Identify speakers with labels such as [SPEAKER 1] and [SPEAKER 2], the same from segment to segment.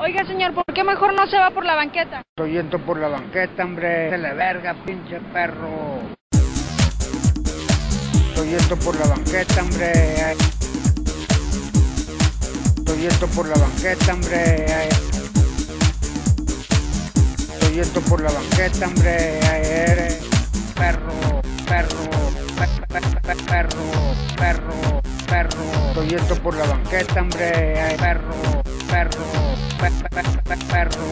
[SPEAKER 1] Oiga, señor, ¿por qué mejor no se va por la banqueta?
[SPEAKER 2] Estoy yendo por la banqueta, hombre. Se le verga, pinche perro. Estoy yendo por la banqueta, hombre. Estoy yendo por la banqueta, hombre. Estoy yendo por la banqueta, hombre. Perro, perro, per- per- per- perro, perro, perro. Estoy yendo por la banqueta, hombre. Perro, perro, per- per- per- perro,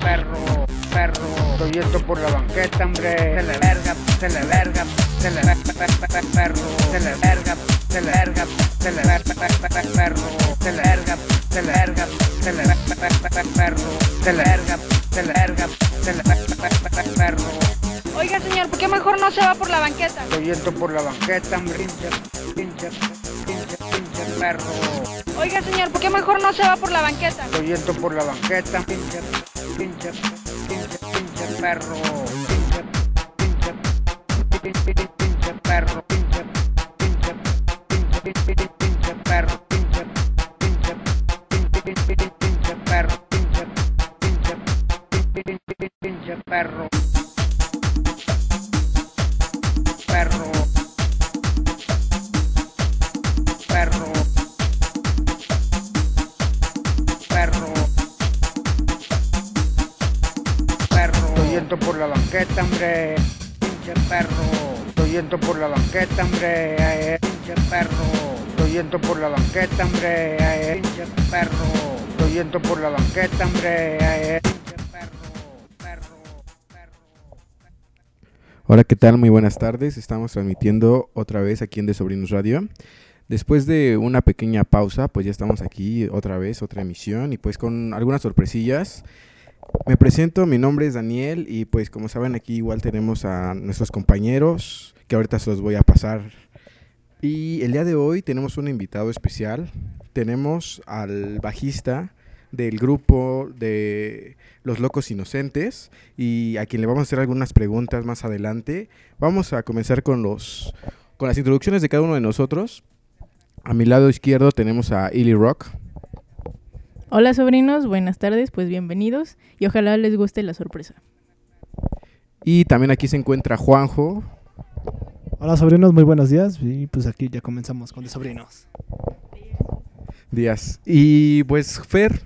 [SPEAKER 2] perro, perro. Estoy yendo por la banqueta, hombre. Se le verga, se le verga, se per- perro. Se le verga, se le verga, se le ver- per- per- per- perro. Se le verga, se le verga, se le ver- per- per- per- perro. Se le verga, se le verga, se le ver- per- per- per- perro.
[SPEAKER 1] Oiga, señor, ¿por qué mejor no se va por la banqueta?
[SPEAKER 2] Estoy yendo por la banqueta, hombre. Pinche, pinche, pinche, pinche perro.
[SPEAKER 1] Oiga, señor, ¿por qué mejor no se va por la banqueta?
[SPEAKER 2] Estoy yendo por la banqueta, pinche, pinche, pinche, pinche perro. Pinche, pinche, pinche, pinche, pinche. Pinche, pinche, pinche, pinche, pinche. Pinche, pinche, pinche, pinche, perro. Pinche, pinche, pinche, pinche. Perro. Yendo por la banqueta, hombre. eh, Pinche perro. Estoy yendo por la banqueta, hombre. eh, Pinche perro. Estoy yendo por la banqueta, hombre. eh, Pinche perro. Perro. Perro.
[SPEAKER 3] Hola, ¿qué tal? Muy buenas tardes. Estamos transmitiendo otra vez aquí en De Sobrinos Radio. Después de una pequeña pausa, pues ya estamos aquí otra vez, otra emisión y pues con algunas sorpresillas. Me presento, mi nombre es Daniel y pues como saben aquí igual tenemos a nuestros compañeros que ahorita se los voy a pasar. Y el día de hoy tenemos un invitado especial. Tenemos al bajista del grupo de Los Locos Inocentes y a quien le vamos a hacer algunas preguntas más adelante. Vamos a comenzar con los con las introducciones de cada uno de nosotros. A mi lado izquierdo tenemos a Illy Rock.
[SPEAKER 4] Hola sobrinos, buenas tardes, pues bienvenidos y ojalá les guste la sorpresa.
[SPEAKER 3] Y también aquí se encuentra Juanjo.
[SPEAKER 5] Hola sobrinos, muy buenos días. Y pues aquí ya comenzamos con de sobrinos.
[SPEAKER 3] Díaz. Y pues Fer,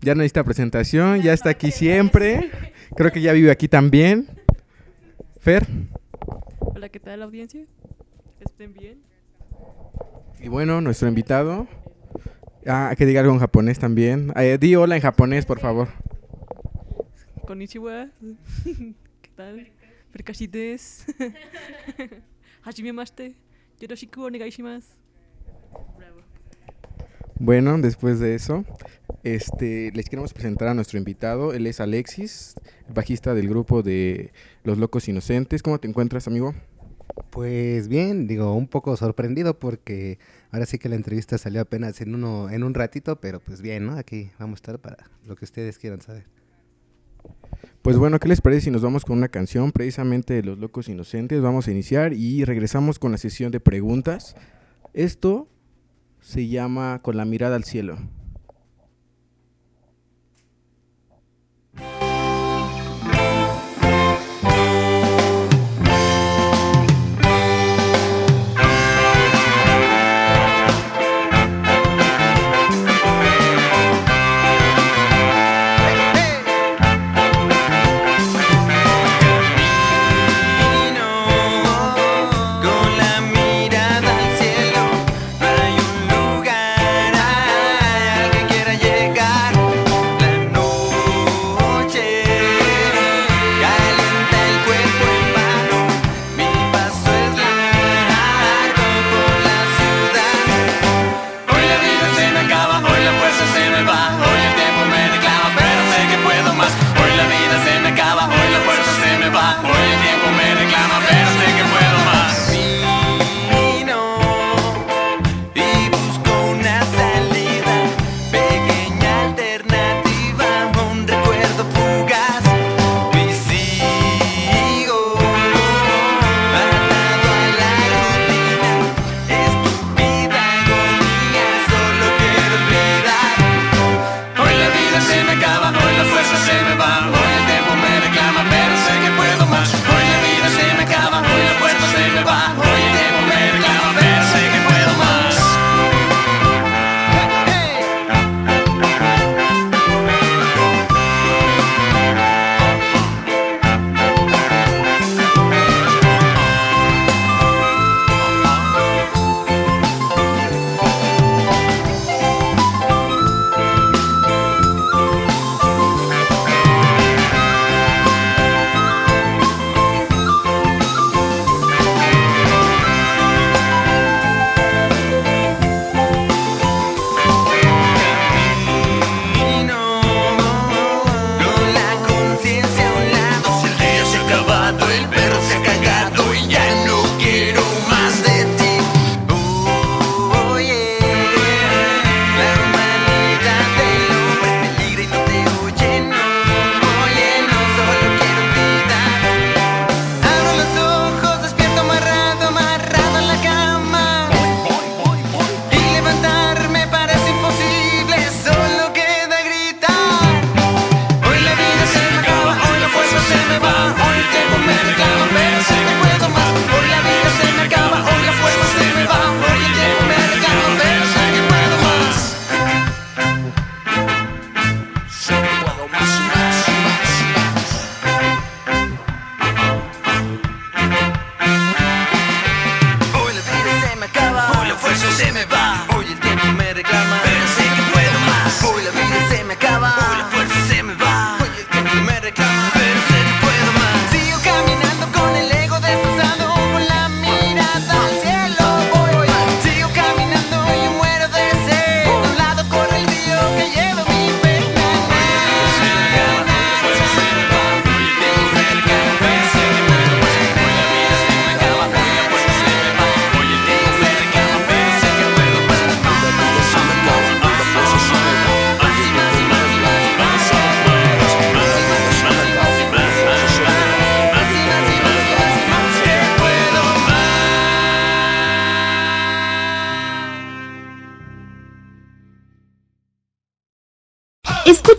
[SPEAKER 3] ya no necesita presentación, ya está aquí siempre. Creo que ya vive aquí también. Fer.
[SPEAKER 4] Hola, ¿qué tal audiencia? ¿Estén bien?
[SPEAKER 3] Y bueno, nuestro invitado. Ah, que diga algo en japonés también. Eh, di hola en japonés, por favor.
[SPEAKER 6] Konnichiwa. ¿Qué tal? Frikashi des. Hajimemashite. Yoroshiku onegaishimasu.
[SPEAKER 3] Bueno, después de eso, este, les queremos presentar a nuestro invitado. Él es Alexis, bajista del grupo de Los Locos Inocentes. ¿Cómo te encuentras, amigo?
[SPEAKER 7] Pues bien, digo, un poco sorprendido porque ahora sí que la entrevista salió apenas en uno, en un ratito, pero pues bien, ¿no? Aquí vamos a estar para lo que ustedes quieran saber.
[SPEAKER 3] Pues bueno, ¿qué les parece si nos vamos con una canción precisamente de Los Locos Inocentes? Vamos a iniciar y regresamos con la sesión de preguntas. Esto se llama Con la mirada al cielo.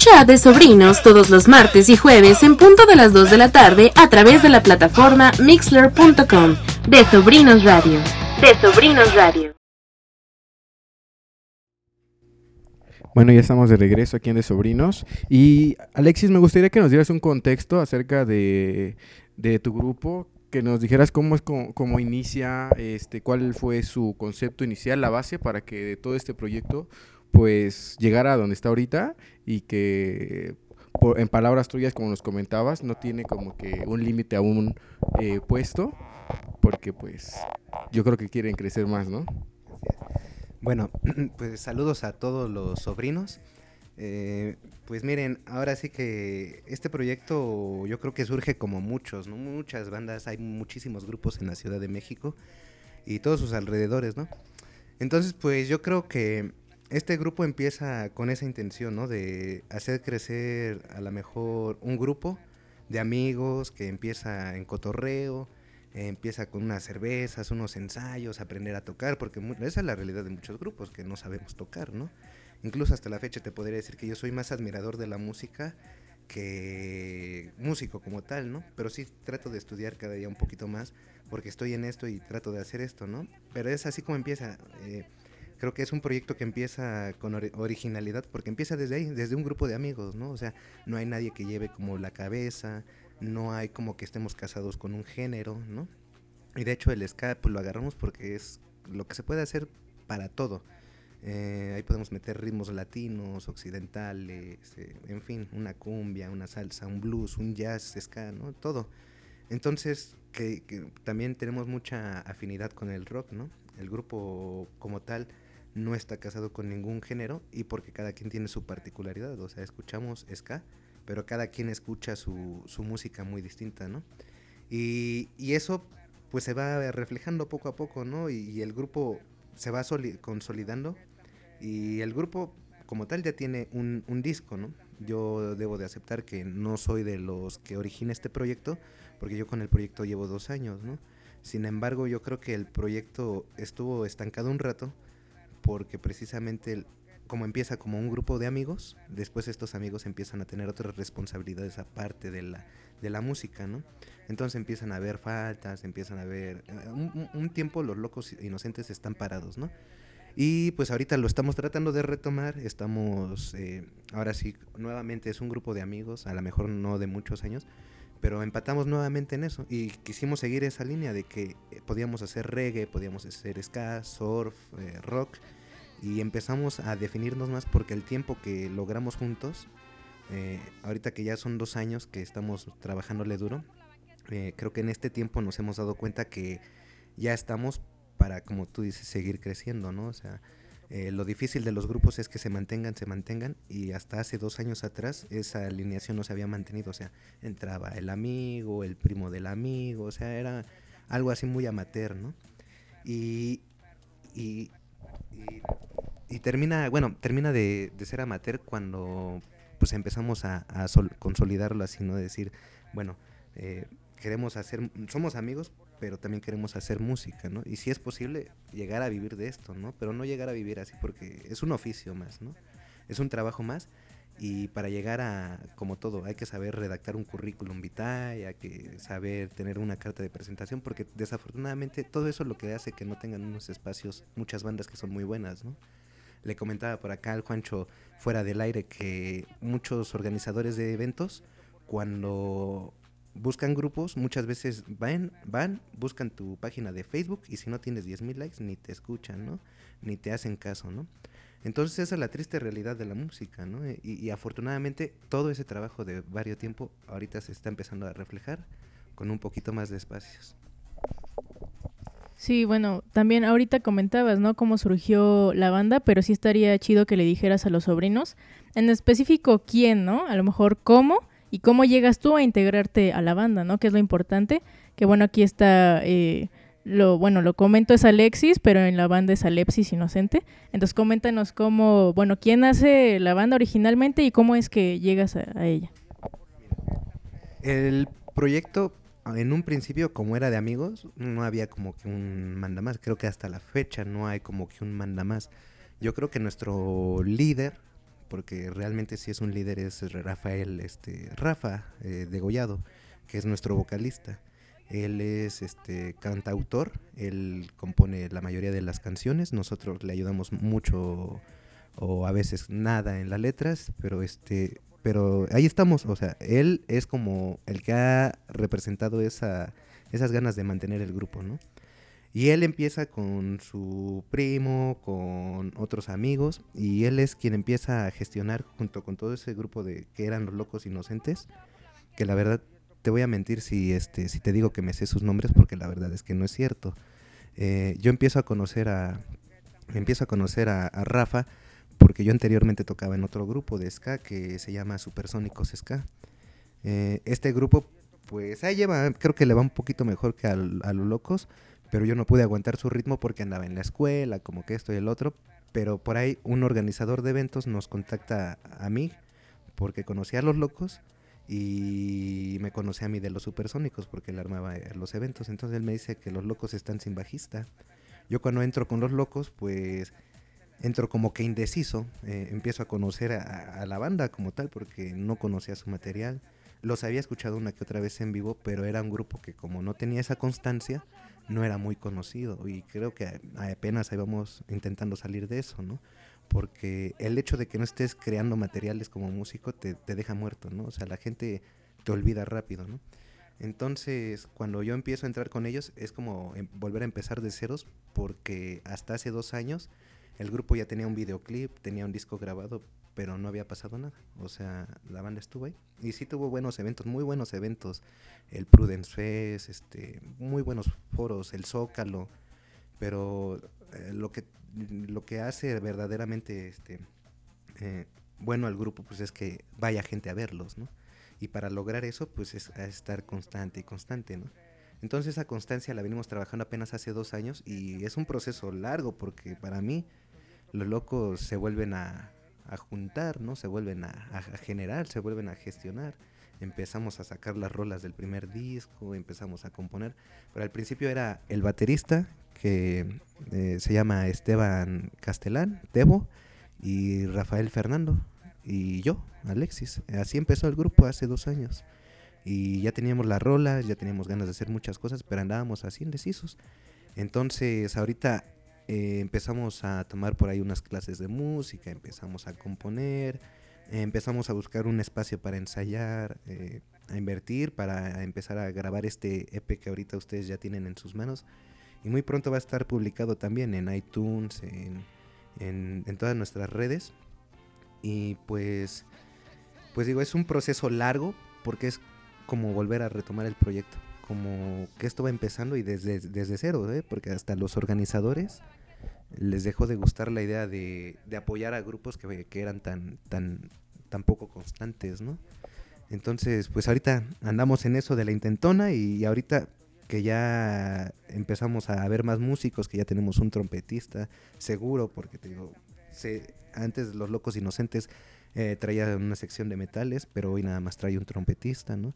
[SPEAKER 8] De
[SPEAKER 9] Sobrinos todos los martes y jueves en punto de las 2 de la tarde a través de la plataforma mixler.com. De Sobrinos Radio. De Sobrinos Radio.
[SPEAKER 3] Bueno, ya estamos de regreso aquí en De Sobrinos. Y Alexis, me gustaría que nos dieras un contexto acerca de, de tu grupo, que nos dijeras cómo es cómo, cómo inicia, este, cuál fue su concepto inicial, la base para que todo este proyecto pues llegara a donde está ahorita y que por- en palabras tuyas, como nos comentabas, no tiene como que un límite aún eh, puesto, porque pues yo creo que quieren crecer más, ¿no?
[SPEAKER 7] Bueno, pues saludos a todos los sobrinos. Eh, pues miren, ahora sí que este proyecto yo creo que surge como muchos, ¿no? Muchas bandas, hay muchísimos grupos en la Ciudad de México y todos sus alrededores, ¿no? Entonces, pues yo creo que este grupo empieza con esa intención, ¿no? De hacer crecer a lo mejor un grupo de amigos que empieza en cotorreo, empieza con unas cervezas, unos ensayos, aprender a tocar, porque esa es la realidad de muchos grupos, que no sabemos tocar, ¿no? Incluso hasta la fecha te podría decir que yo soy más admirador de la música que músico como tal, ¿no? Pero sí trato de estudiar cada día un poquito más, porque estoy en esto y trato de hacer esto, ¿no? Pero es así como empieza. eh, creo que es un proyecto que empieza con ori- originalidad, porque empieza desde ahí, desde un grupo de amigos, ¿no? O sea, no hay nadie que lleve como la cabeza, no hay como que estemos casados con un género, ¿no? Y de hecho el ska pues lo agarramos porque es lo que se puede hacer para todo. Eh, ahí podemos meter ritmos latinos, occidentales, eh, en fin, una cumbia, una salsa, un blues, un jazz, ska, ¿no? Todo. Entonces, que también tenemos mucha afinidad con el rock, ¿no? El grupo como tal no está casado con ningún género y porque cada quien tiene su particularidad, o sea, escuchamos ska, pero cada quien escucha su, su música muy distinta, ¿no? Y, y eso pues se va reflejando poco a poco, ¿no? Y, el grupo se va soli- consolidando y el grupo como tal ya tiene un, un disco, ¿no? Yo debo de aceptar que no soy de los que origina este proyecto, porque yo con el proyecto llevo dos años, ¿no? Sin embargo, yo creo que el proyecto estuvo estancado un rato, porque precisamente el- como empieza como un grupo de amigos, después estos amigos empiezan a tener otras responsabilidades aparte de la, de la música, ¿no? Entonces empiezan a haber faltas, empiezan a haber... eh, Un, un- tiempo los locos inocentes están parados, ¿no? Y pues ahorita lo estamos tratando de retomar, estamos, eh, ahora sí, nuevamente es un grupo de amigos, a lo mejor no de muchos años, pero empatamos nuevamente en eso y quisimos seguir esa línea de que eh, podíamos hacer reggae, podíamos hacer ska, surf, eh, rock, y empezamos a definirnos más porque el tiempo que logramos juntos, eh, ahorita que ya son dos años que estamos trabajándole duro, eh, creo que en este tiempo nos hemos dado cuenta que ya estamos para, como tú dices, seguir creciendo, ¿no? O sea, eh, lo difícil de los grupos es que se mantengan, se mantengan, y hasta hace dos años atrás esa alineación no se había mantenido, o sea, entraba el amigo, el primo del amigo, o sea, era algo así muy amateur, ¿no? Y, y, y, y termina, bueno, termina de, ser amateur cuando pues empezamos a, sol- consolidarlo así, ¿no? De decir, bueno, eh, queremos hacer, somos amigos, pero también queremos hacer música, ¿no? Y si es posible, llegar a vivir de esto, ¿no? Pero no llegar a vivir así porque es un oficio más, ¿no? Es un trabajo más y para llegar a, como todo, hay que saber redactar un currículum vitae, hay que saber tener una carta de presentación, porque desafortunadamente todo eso es lo que hace que no tengan unos espacios, muchas bandas que son muy buenas, ¿no? Le comentaba por acá al Juancho fuera del aire que muchos organizadores de eventos, cuando buscan grupos, muchas veces van, van, buscan tu página de Facebook y si no tienes 10.000 likes ni te escuchan, ¿no? Ni te hacen caso, ¿no? Entonces esa es la triste realidad de la música, ¿no? Y, y afortunadamente todo ese trabajo de varios tiempo ahorita se está empezando a reflejar con un poquito más de espacios.
[SPEAKER 4] Sí, bueno, también ahorita comentabas, ¿no? Cómo surgió la banda, pero sí estaría chido que le dijeras a los sobrinos, en específico quién, ¿no? A lo mejor cómo y cómo llegas tú a integrarte a la banda, ¿no? Que es lo importante. Que bueno, aquí está, eh, lo bueno, lo comento es Alexis, pero en la banda es Alepsis Inocente. Entonces coméntanos cómo, bueno, quién hace la banda originalmente y cómo es que llegas a, a ella.
[SPEAKER 7] El proyecto, en un principio, como era de amigos, no había como que un manda más. Creo que hasta la fecha no hay como que un manda más. Yo creo que nuestro líder, porque realmente sí es un líder, es Rafael, este, Rafa eh, Degollado, que es nuestro vocalista. Él es este cantautor, él compone la mayoría de las canciones, nosotros le ayudamos mucho o a veces nada en las letras, pero este pero ahí estamos, o sea, él es como el que ha representado esa, esas ganas de mantener el grupo, ¿no? Y él empieza con su primo, con otros amigos, y él es quien empieza a gestionar junto con todo ese grupo de que eran los locos inocentes, que la verdad te voy a mentir si este si te digo que me sé sus nombres porque la verdad es que no es cierto. Eh, yo empiezo a conocer a empiezo a conocer a, a Rafa porque yo anteriormente tocaba en otro grupo de ska que se llama Supersónicos Ska. Eh, este grupo, pues ahí lleva, creo que le va un poquito mejor que a los locos, pero yo no pude aguantar su ritmo porque andaba en la escuela, como que esto y el otro. Pero por ahí un organizador de eventos nos contacta a mí porque conocía a los locos y me conocía a mí de los supersónicos porque él armaba eh, los eventos. Entonces él me dice que los locos están sin bajista. Yo cuando entro con los locos, pues entro como que indeciso, eh, empiezo a conocer a, la banda como tal porque no conocía su material. Los había escuchado una que otra vez en vivo, pero era un grupo que como no tenía esa constancia, no era muy conocido y creo que apenas ahí vamos intentando salir de eso, ¿no? Porque el hecho de que no estés creando materiales como músico te, te deja muerto, ¿no? O sea, la gente te olvida rápido, ¿no? Entonces, cuando yo empiezo a entrar con ellos, es como em- volver a empezar de ceros, porque hasta hace dos años el grupo ya tenía un videoclip, tenía un disco grabado, pero no había pasado nada. O sea, la banda estuvo ahí. Y sí tuvo buenos eventos, muy buenos eventos. El Prudence Fest, este, muy buenos foros, el Zócalo. Pero eh, lo, que, lo que hace verdaderamente este, eh, bueno al grupo, pues es que vaya gente a verlos, ¿no? Y para lograr eso, pues es estar constante y constante, ¿no? Entonces esa constancia la venimos trabajando apenas hace dos años y es un proceso largo porque para mí los locos se vuelven a, juntar, ¿no? Se vuelven a, a- generar, se vuelven a gestionar. Empezamos a sacar las rolas del primer disco, empezamos a componer. Pero al principio era el baterista, que eh, se llama Esteban Castelán, Tebo, y Rafael Fernando, y yo, Alexis. Así empezó el grupo hace dos años. Y ya teníamos las rolas, ya teníamos ganas de hacer muchas cosas, pero andábamos así indecisos. Entonces, ahorita eh, empezamos a tomar por ahí unas clases de música, empezamos a componer, eh, empezamos a buscar un espacio para ensayar, eh, a invertir, para empezar a grabar este EP que ahorita ustedes ya tienen en sus manos. Y muy pronto va a estar publicado también en iTunes, en, en, en todas nuestras redes. Y pues, pues digo, es un proceso largo porque es como volver a retomar el proyecto. Como que esto va empezando y desde, desde cero, ¿eh? porque hasta los organizadores les dejó de gustar la idea de, de apoyar a grupos que, que eran tan, tan, tan poco constantes, ¿no? Entonces, pues ahorita andamos en eso de la intentona y ahorita que ya empezamos a ver más músicos, que ya tenemos un trompetista seguro, porque te digo, se, antes los locos inocentes eh, traía una sección de metales, pero hoy nada más trae un trompetista, ¿no?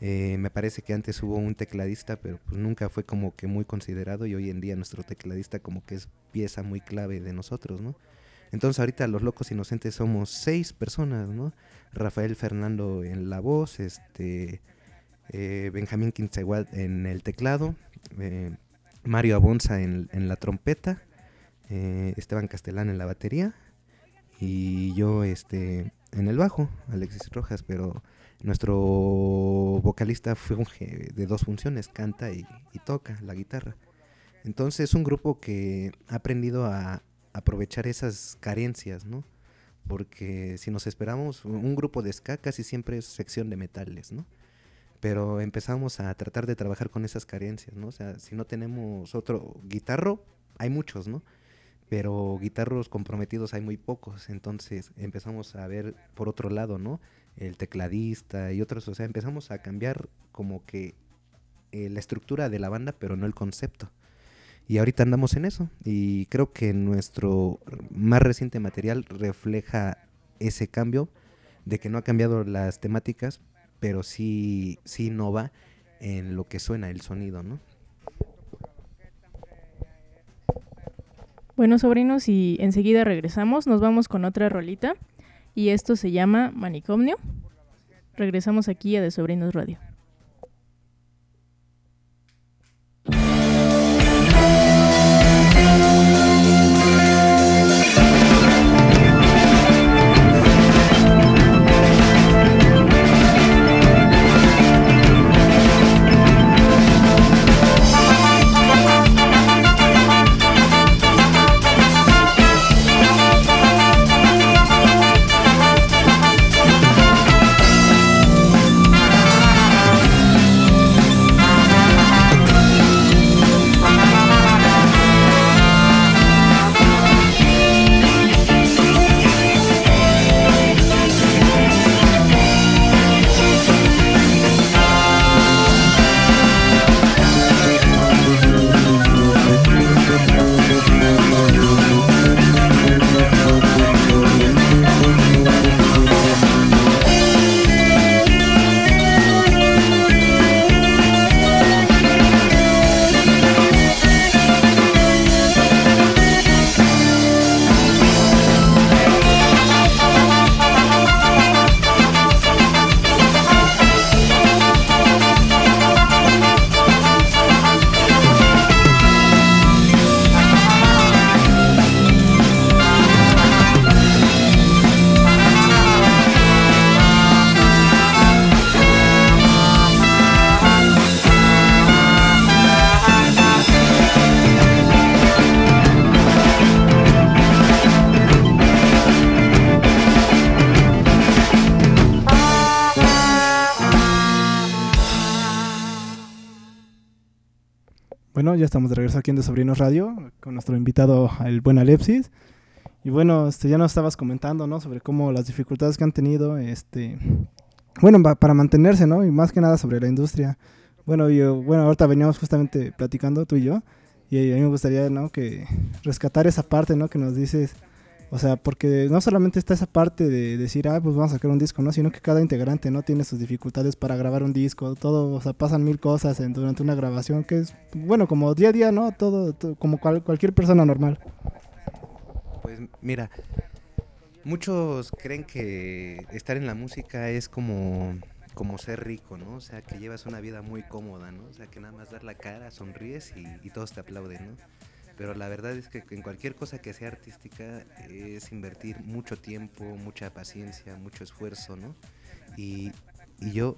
[SPEAKER 7] Eh, me parece que antes hubo un tecladista, pero pues nunca fue como que muy considerado y hoy en día nuestro tecladista como que es pieza muy clave de nosotros, ¿no? Entonces ahorita los locos inocentes somos seis personas, ¿no? Rafael Fernando en la voz, este eh, Benjamín Quinceguat en el teclado, eh, Mario Abonza en, en la trompeta, Esteban Castelán en la batería y yo este en el bajo, Alexis Rojas, pero Nuestro vocalista funge de dos funciones, canta y, y toca la guitarra. Entonces es un grupo que ha aprendido a aprovechar esas carencias, ¿no? Porque si nos esperamos, un grupo de ska casi siempre es sección de metales, ¿no? Pero empezamos a tratar de trabajar con esas carencias, ¿no? O sea, si no tenemos otro guitarro, hay muchos, ¿no? Pero guitarros comprometidos hay muy pocos, entonces empezamos a ver por otro lado, ¿no? El tecladista y otros, o sea, empezamos a cambiar como que eh, la estructura de la banda, pero no el concepto. Y ahorita andamos en eso. Y creo que nuestro más reciente material refleja ese cambio de que no ha cambiado las temáticas, pero sí, sí innova en lo que suena el sonido, ¿no?
[SPEAKER 4] Bueno, sobrinos, y enseguida regresamos. Nos vamos con otra rolita. Y esto se llama Manicomio. Regresamos aquí a De Sobrinos Radio.
[SPEAKER 5] Estamos de regreso aquí en De Sobrinos Radio con nuestro invitado, el buen Alepsis. Y bueno, este, ya nos estabas comentando, ¿no? Sobre cómo las dificultades que han tenido, este, bueno, pa- para mantenerse, ¿no? Y más que nada sobre la industria. Bueno, yo, bueno, ahorita veníamos justamente platicando tú y yo, y a mí me gustaría, ¿no? Que rescatar esa parte, ¿no? Que nos dices, o sea, porque no solamente está esa parte de decir, ah, pues vamos a sacar un disco, ¿no? Sino que cada integrante, ¿no? Tiene sus dificultades para grabar un disco, todo, o sea, pasan mil cosas en- durante una grabación, que es, bueno, como día a día, ¿no? Todo, to- como cual- cualquier persona normal.
[SPEAKER 7] Pues mira, muchos creen que estar en la música es como, como ser rico, ¿no? O sea, que llevas una vida muy cómoda, ¿no? O sea, que nada más dar la cara, sonríes y todos te aplauden, ¿no? Pero la verdad es que en cualquier cosa que sea artística es invertir mucho tiempo, mucha paciencia, mucho esfuerzo, ¿no? Y, y yo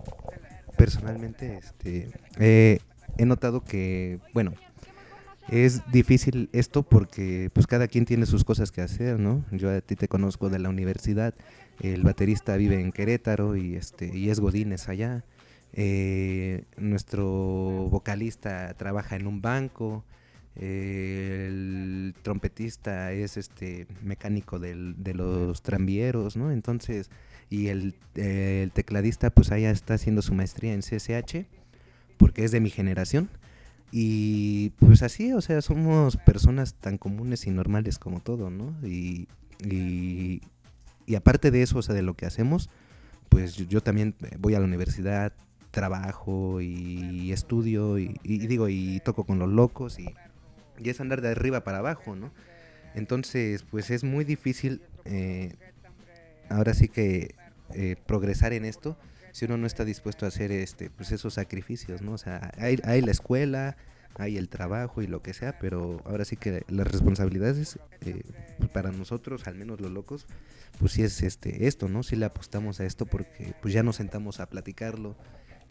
[SPEAKER 7] personalmente este, eh, he notado que, bueno, es difícil esto porque pues cada quien tiene sus cosas que hacer, ¿no? Yo a ti te conozco de la universidad, el baterista vive en Querétaro y este y es Godínez allá. Eh, nuestro vocalista trabaja en un banco, el trompetista es este mecánico del- de los tranvieros, ¿no? Entonces, y el, el tecladista pues allá está haciendo su maestría en CSH porque es de mi generación. Y pues así, o sea, somos personas tan comunes y normales como todo, ¿no? Y, y, aparte de eso, o sea, de lo que hacemos, pues yo, también voy a la universidad, trabajo y estudio y digo, y toco con los locos y, y es andar de arriba para abajo, ¿no? Entonces, pues es muy difícil, eh, ahora sí que eh, progresar en esto si uno no está dispuesto a hacer este pues esos sacrificios, ¿no? O sea, hay, hay la escuela, hay el trabajo y lo que sea, pero ahora sí que las responsabilidades eh, para nosotros, al menos los locos, pues sí es este esto, ¿no? Sí le apostamos a esto porque pues ya nos sentamos a platicarlo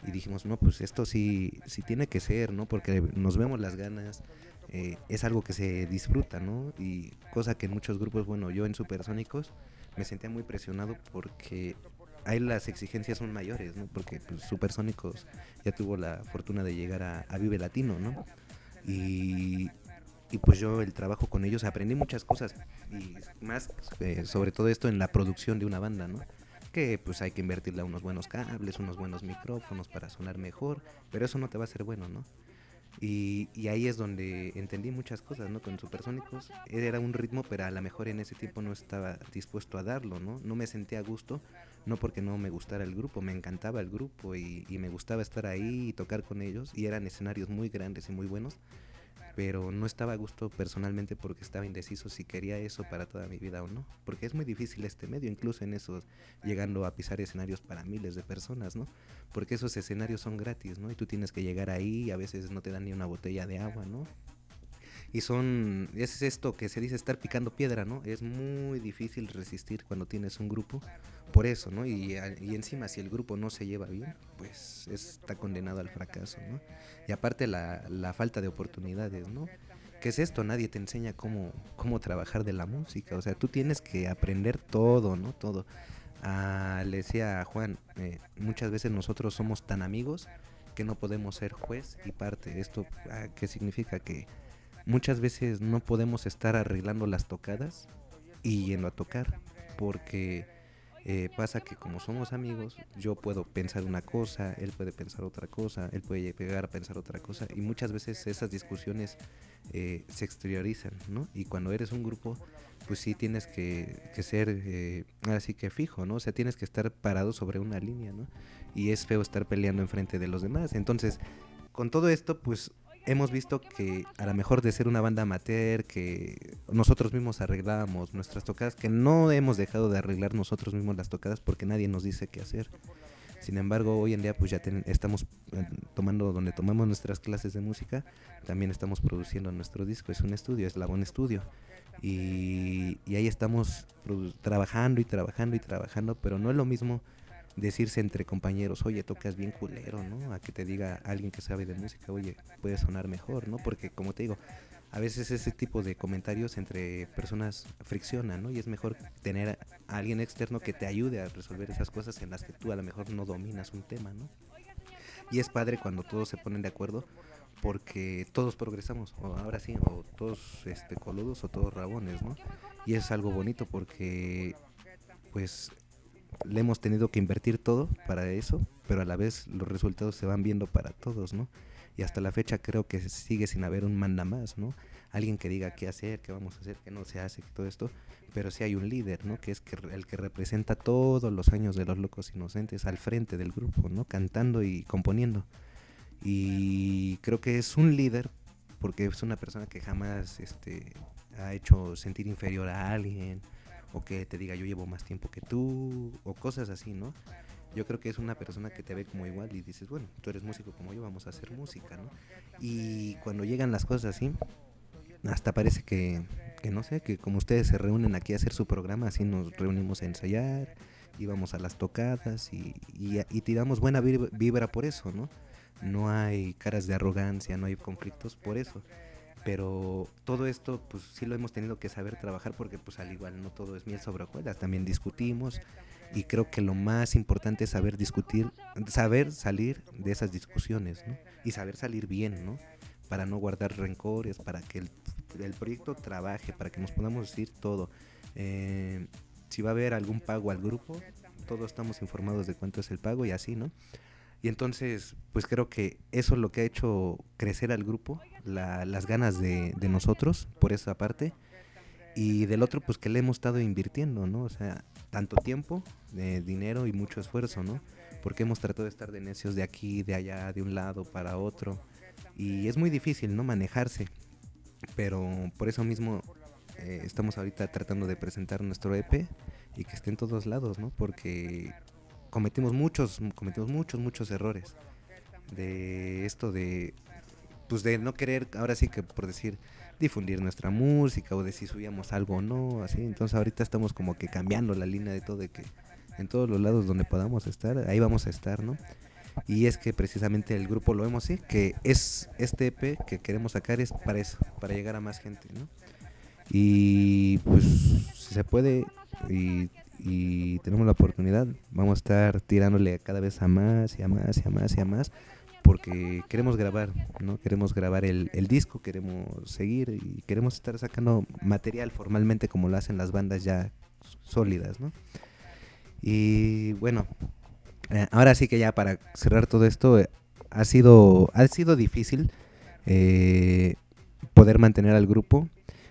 [SPEAKER 7] y dijimos, no, pues esto sí, sí tiene que ser, ¿no? Porque nos vemos las ganas, eh, es algo que se disfruta, ¿no? Y cosa que en muchos grupos, bueno, yo en Supersónicos me sentía muy presionado porque ahí las exigencias son mayores, ¿no? Porque pues, Supersónicos ya tuvo la fortuna de llegar a, Vive Latino, ¿no? Y, y pues yo el trabajo con ellos aprendí muchas cosas y más eh, sobre todo esto en la producción de una banda, ¿no? Que pues hay que invertirle a unos buenos cables, unos buenos micrófonos para sonar mejor, pero eso no te va a ser bueno, ¿no? Y, y ahí es donde entendí muchas cosas, ¿no? Con Supersónicos era un ritmo, pero a lo mejor en ese tiempo no estaba dispuesto a darlo, ¿no? No me sentía a gusto, no porque no me gustara el grupo, me encantaba el grupo y, y me gustaba estar ahí y tocar con ellos y eran escenarios muy grandes y muy buenos, pero no estaba a gusto personalmente porque estaba indeciso si quería eso para toda mi vida o no, porque es muy difícil este medio, incluso en eso, llegando a pisar escenarios para miles de personas, ¿no? Porque esos escenarios son gratis, ¿no? Y tú tienes que llegar ahí y a veces no te dan ni una botella de agua, ¿no? Y son, es esto que se dice estar picando piedra, ¿no? Es muy difícil resistir cuando tienes un grupo, por eso, ¿no? Y, y encima si el grupo no se lleva bien, pues está condenado al fracaso, ¿no? Y aparte la, la falta de oportunidades, ¿no? ¿Qué es esto? Nadie te enseña cómo, cómo trabajar de la música, o sea, tú tienes que aprender todo, ¿no? Todo. Ah, le decía a Juan, eh, muchas veces nosotros somos tan amigos que no podemos ser juez y parte. ¿Esto ah, qué significa? Que muchas veces no podemos estar arreglando las tocadas y yendo a tocar, porque eh, pasa que como somos amigos, yo puedo pensar una cosa, él puede pensar otra cosa, él puede llegar a pensar otra cosa, y muchas veces esas discusiones eh, se exteriorizan, ¿no? Y cuando eres un grupo, pues sí tienes que, que ser, eh, así que fijo, ¿no? O sea, tienes que estar parado sobre una línea, ¿no? Y es feo estar peleando enfrente de los demás. Entonces, con todo esto, pues hemos visto que a lo mejor de ser una banda amateur, que nosotros mismos arreglábamos nuestras tocadas, que no hemos dejado de arreglar nosotros mismos las tocadas porque nadie nos dice qué hacer. Sin embargo, hoy en día pues ya ten- estamos eh, tomando, donde tomamos nuestras clases de música, también estamos produciendo nuestro disco, es un estudio, es Labón Estudio. Y, y ahí estamos trabajando y trabajando y trabajando, pero no es lo mismo decirse entre compañeros, oye, tocas bien culero, ¿no? A que te diga alguien que sabe de música, oye, puede sonar mejor, ¿no? Porque como te digo, a veces ese tipo de comentarios entre personas friccionan, ¿no? Y es mejor tener a alguien externo que te ayude a resolver esas cosas en las que tú a lo mejor no dominas un tema, ¿no? Y es padre cuando todos se ponen de acuerdo porque todos progresamos, o ahora sí, o todos este, coludos o todos rabones, ¿no? Y es algo bonito porque, pues, le hemos tenido que invertir todo para eso, pero a la vez los resultados se van viendo para todos, ¿no? Y hasta la fecha creo que sigue sin haber un manda más, ¿no? Alguien que diga qué hacer, qué vamos a hacer, qué no se hace, todo esto, pero sí hay un líder, ¿no? Que es que, el que representa todos los años de los locos inocentes al frente del grupo, ¿no? Cantando y componiendo. Y creo que es un líder porque es una persona que jamás este, ha hecho sentir inferior a alguien o que te diga yo llevo más tiempo que tú o cosas así, ¿no? Yo creo que es una persona que te ve como igual y dices, bueno, tú eres músico como yo, vamos a hacer música, ¿no? Y cuando llegan las cosas así, hasta parece que, que no sé, que como ustedes se reúnen aquí a hacer su programa, así nos reunimos a ensayar, íbamos a las tocadas y, y, y tiramos buena vib- vibra por eso, ¿no? No hay caras de arrogancia, no hay conflictos por eso. Pero todo esto, pues sí lo hemos tenido que saber trabajar porque pues al igual no todo es miel sobre hojuelas, también discutimos y creo que lo más importante es saber discutir, saber salir de esas discusiones, ¿no? Y saber salir bien, ¿no? Para no guardar rencores, para que el, el proyecto trabaje, para que nos podamos decir todo. Eh, si va a haber algún pago al grupo, todos estamos informados de cuánto es el pago y así, ¿no? Y entonces, pues creo que eso es lo que ha hecho crecer al grupo, la- las ganas de, nosotros por esa parte. Y del otro, pues que le hemos estado invirtiendo, ¿no? O sea, tanto tiempo, de dinero y mucho esfuerzo, ¿no? Porque hemos tratado de estar de necios de aquí, de allá, de un lado para otro. Y es muy difícil, ¿no? Manejarse. Pero por eso mismo eh, estamos ahorita tratando de presentar nuestro EP y que esté en todos lados, ¿no? Porque cometimos muchos, cometimos muchos, muchos errores. De esto de, pues de no querer, ahora sí que por decir, difundir nuestra música o de si subíamos algo o no, así. Entonces ahorita estamos como que cambiando la línea de todo, de que en todos los lados donde podamos estar, ahí vamos a estar, ¿no? Y es que precisamente el grupo lo vemos así, que es este EP que queremos sacar es para eso, para llegar a más gente, ¿no? Y pues si se puede y, y tenemos la oportunidad, vamos a estar tirándole cada vez a más y a más y a más y a más, porque queremos grabar, ¿no? Queremos grabar el, el disco, queremos seguir y queremos estar sacando material formalmente como lo hacen las bandas ya sólidas, ¿no? Y bueno, eh, ahora sí que ya para cerrar todo esto, eh, ha sido, ha sido difícil eh, poder mantener al grupo,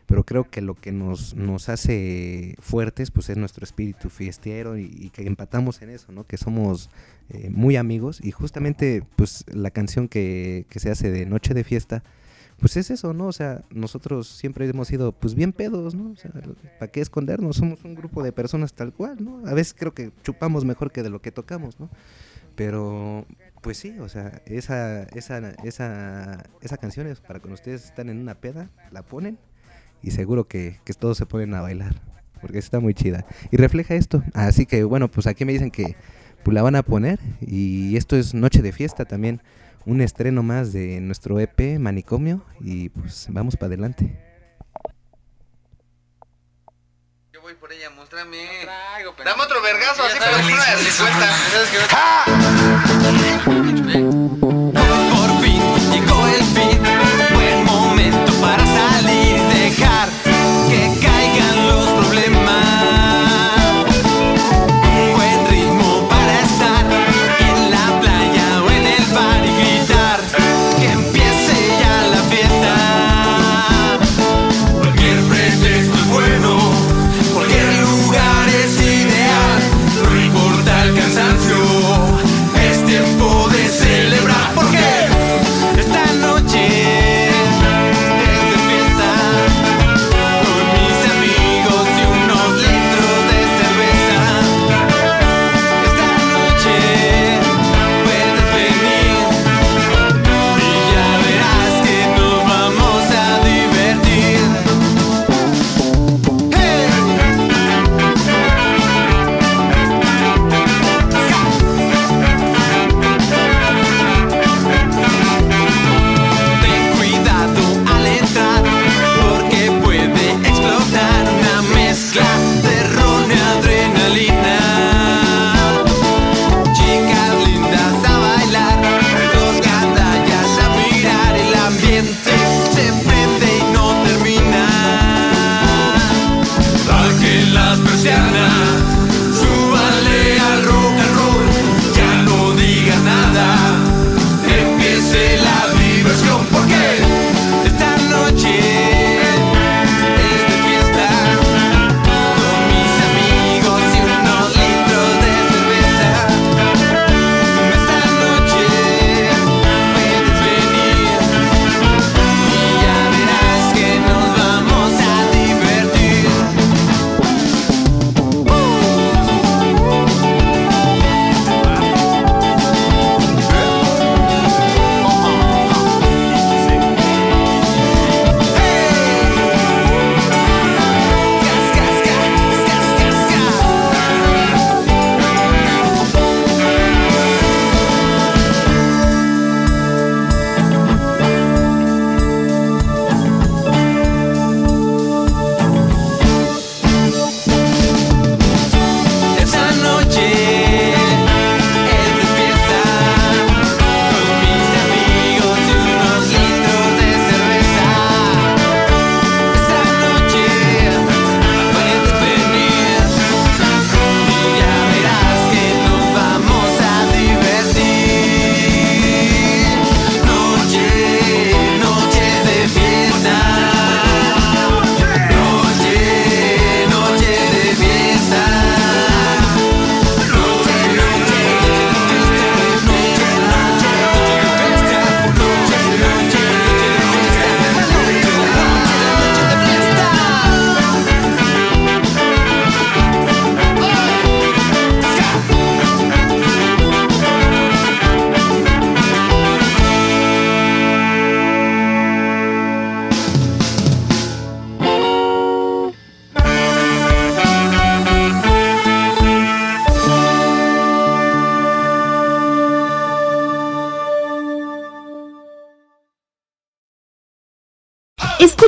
[SPEAKER 7] pero creo que lo que nos, nos hace fuertes pues es nuestro espíritu fiestero y, que empatamos en eso, ¿no? Que somos eh, muy amigos y justamente pues la canción que, que se hace de Noche de Fiesta, pues es eso, ¿no? O sea, nosotros siempre hemos sido pues bien pedos, ¿no? O sea, ¿para qué escondernos? Somos un grupo de personas tal cual, ¿no? A veces creo que chupamos mejor que de lo que tocamos, ¿no? Pero pues sí, o sea, esa, esa, esa, esa canción es para cuando ustedes están en una peda, la ponen y seguro que, que todos se ponen a bailar, porque está muy chida. Y refleja esto. Así que bueno, pues aquí me dicen que la van a poner y esto es Noche de Fiesta también, un estreno más de nuestro EP Manicomio y pues vamos para adelante.
[SPEAKER 10] Yo voy por ella, muéstrame. Dame otro vergazo, así
[SPEAKER 8] como una de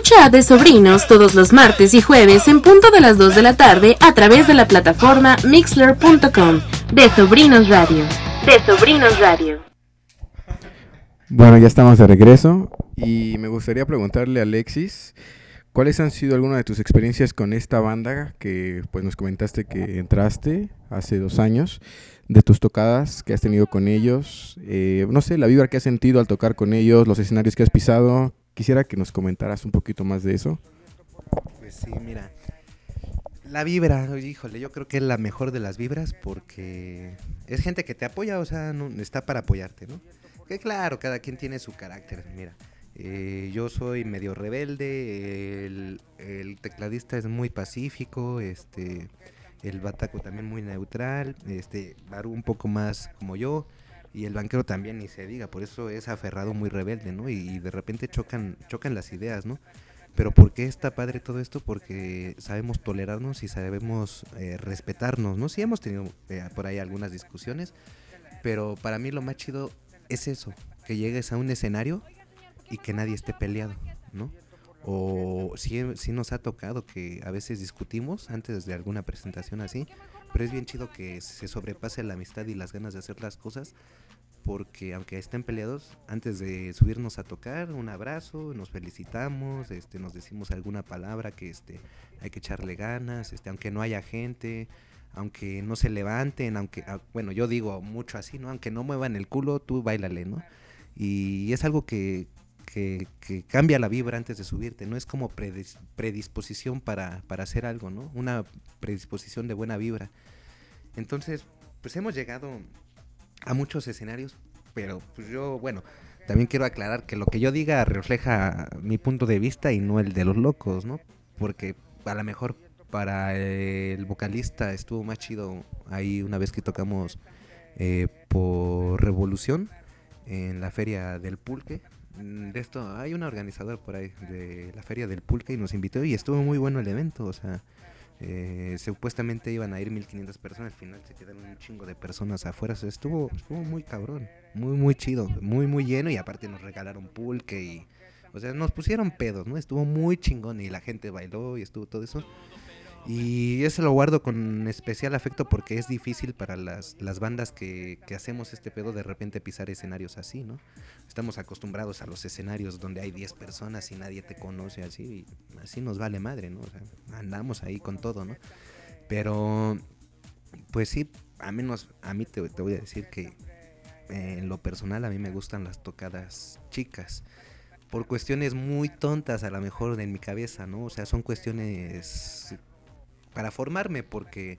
[SPEAKER 9] De Sobrinos todos los martes y jueves en punto de las 2 de la tarde a través de la plataforma mixler.com. De Sobrinos Radio. De Sobrinos Radio.
[SPEAKER 3] Bueno, ya estamos de regreso y me gustaría preguntarle a Alexis, ¿cuáles han sido algunas de tus experiencias con esta banda que pues nos comentaste que entraste hace dos años, de tus tocadas que has tenido con ellos, eh, no sé, la vibra que has sentido al tocar con ellos, los escenarios que has pisado, quisiera que nos comentaras un poquito más de eso.
[SPEAKER 7] Pues sí, mira. La vibra, híjole, yo creo que es la mejor de las vibras porque es gente que te apoya, o sea, no, está para apoyarte, ¿no? Que claro, cada quien tiene su carácter, mira. eh, yo soy medio rebelde, el, tecladista es muy pacífico, este, el bataco también muy neutral, este, un poco más como yo, y el banquero también ni se diga, por eso es aferrado muy rebelde, ¿no? Y, de repente chocan, chocan las ideas, ¿no? Pero ¿por qué está padre todo esto? Porque sabemos tolerarnos y sabemos eh, respetarnos, ¿no? Sí hemos tenido eh, por ahí algunas discusiones, pero para mí lo más chido es eso, que llegues a un escenario y que nadie esté peleado, ¿no? O sí, sí nos ha tocado que a veces discutimos antes de alguna presentación así, pero es bien chido que se sobrepase la amistad y las ganas de hacer las cosas, porque aunque estén peleados, antes de subirnos a tocar, un abrazo, nos felicitamos, este, nos decimos alguna palabra que este, hay que echarle ganas, este, aunque no haya gente, aunque no se levanten, aunque, ah, bueno, yo digo mucho así, ¿no? Aunque no muevan el culo, tú bailale, ¿no? Y es algo que, que, cambia la vibra antes de subirte, no es como predis- predisposición para, para hacer algo, ¿no? Una predisposición de buena vibra. Entonces, pues hemos llegado a muchos escenarios, pero pues yo, bueno, también quiero aclarar que lo que yo diga refleja mi punto de vista y no el de los locos, ¿no? Porque a lo mejor para el vocalista estuvo más chido ahí una vez que tocamos eh, por Revolución en la feria del Pulque. Mm, De esto hay un organizador por ahí de la feria del Pulque y nos invitó y estuvo muy bueno el evento, o sea, eh, supuestamente iban a ir 1500 personas, al final se quedaron un chingo de personas afuera, o sea, estuvo, estuvo muy cabrón, muy muy chido, muy muy lleno y aparte nos regalaron pulque y, o sea, nos pusieron pedos, ¿no? Estuvo muy chingón y la gente bailó y estuvo todo eso. Y eso lo guardo con especial afecto porque es difícil para las, las bandas que, que hacemos este pedo de repente pisar escenarios así, ¿no? Estamos acostumbrados a los escenarios donde hay 10 personas y nadie te conoce así, y así nos vale madre, ¿no? O sea, andamos ahí con todo, ¿no? Pero, pues sí, a menos, a mí te, te voy a decir que eh, en lo personal a mí me gustan las tocadas chicas. Por cuestiones muy tontas a lo mejor en mi cabeza, ¿no? O sea, son cuestiones para formarme porque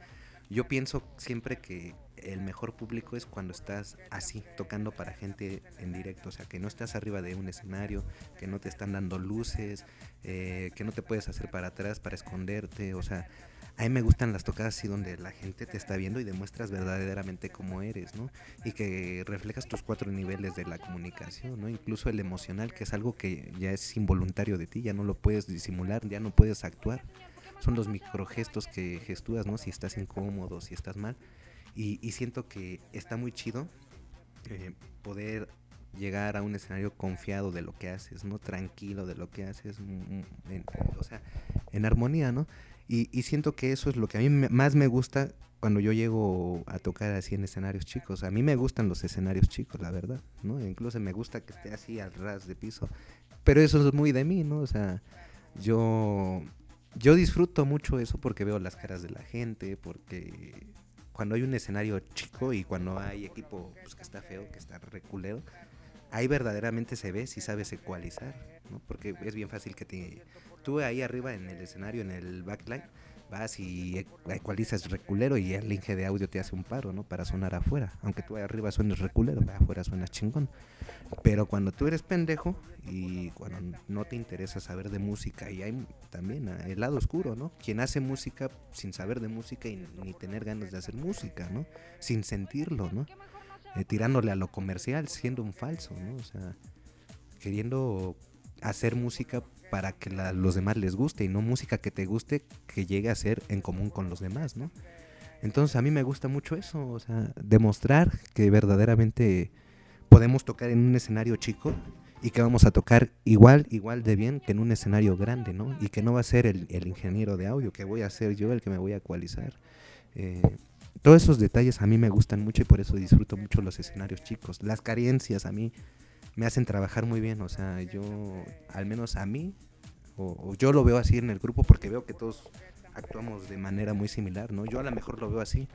[SPEAKER 7] yo pienso siempre que el mejor público es cuando estás así, tocando para gente en directo, o sea, que no estás arriba de un escenario, que no te están dando luces, eh, que no te puedes hacer para atrás para esconderte, o sea, a mí me gustan las tocadas así donde la gente te está viendo y demuestras verdaderamente cómo eres, ¿no? Y que reflejas tus cuatro niveles de la comunicación, ¿no? Incluso el emocional, que es algo que ya es involuntario de ti, ya no lo puedes disimular, ya no puedes actuar. Son los microgestos que gestúas, ¿no? Si estás incómodo, si estás mal. Y, siento que está muy chido eh, poder llegar a un escenario confiado de lo que haces, ¿no? Tranquilo de lo que haces, mm, mm, en- o sea, en armonía, ¿no? Y, siento que eso es lo que a mí más me gusta cuando yo llego a tocar así en escenarios chicos. A mí me gustan los escenarios chicos, la verdad, ¿no? Incluso me gusta que esté así al ras de piso. Pero eso es muy de mí, ¿no? O sea, yo, yo disfruto mucho eso porque veo las caras de la gente, porque cuando hay un escenario chico y cuando hay equipo pues, que está feo, que está reculero, ahí verdaderamente se ve si sabes ecualizar, ¿no? Porque es bien fácil que te... Tú ahí arriba en el escenario, en el backline, vas y ecu- ecualizas reculero y el link de audio te hace un paro, ¿no? Para sonar afuera. Aunque tú arriba suenes reculero, afuera suenas chingón. Pero cuando tú eres pendejo y cuando no te interesa saber de música, y hay también ah, el lado oscuro, ¿no? Quien hace música sin saber de música y ni tener ganas de hacer música, ¿no? Sin sentirlo, ¿no? Eh, tirándole a lo comercial, siendo un falso, ¿no? O sea, queriendo hacer música para que la- los demás les guste y no música que te guste que llegue a ser en común con los demás, ¿no? Entonces a mí me gusta mucho eso, o sea, demostrar que verdaderamente podemos tocar en un escenario chico y que vamos a tocar igual, igual de bien que en un escenario grande, ¿no? Y que no va a ser el, ingeniero de audio, que voy a ser yo el que me voy a ecualizar. Eh, todos esos detalles a mí me gustan mucho y por eso disfruto mucho los escenarios chicos. Las carencias a mí me hacen trabajar muy bien, o sea, yo, al menos a mí, o, yo lo veo así en el grupo porque veo que todos actuamos de manera muy similar, ¿no? Yo a lo mejor lo veo así,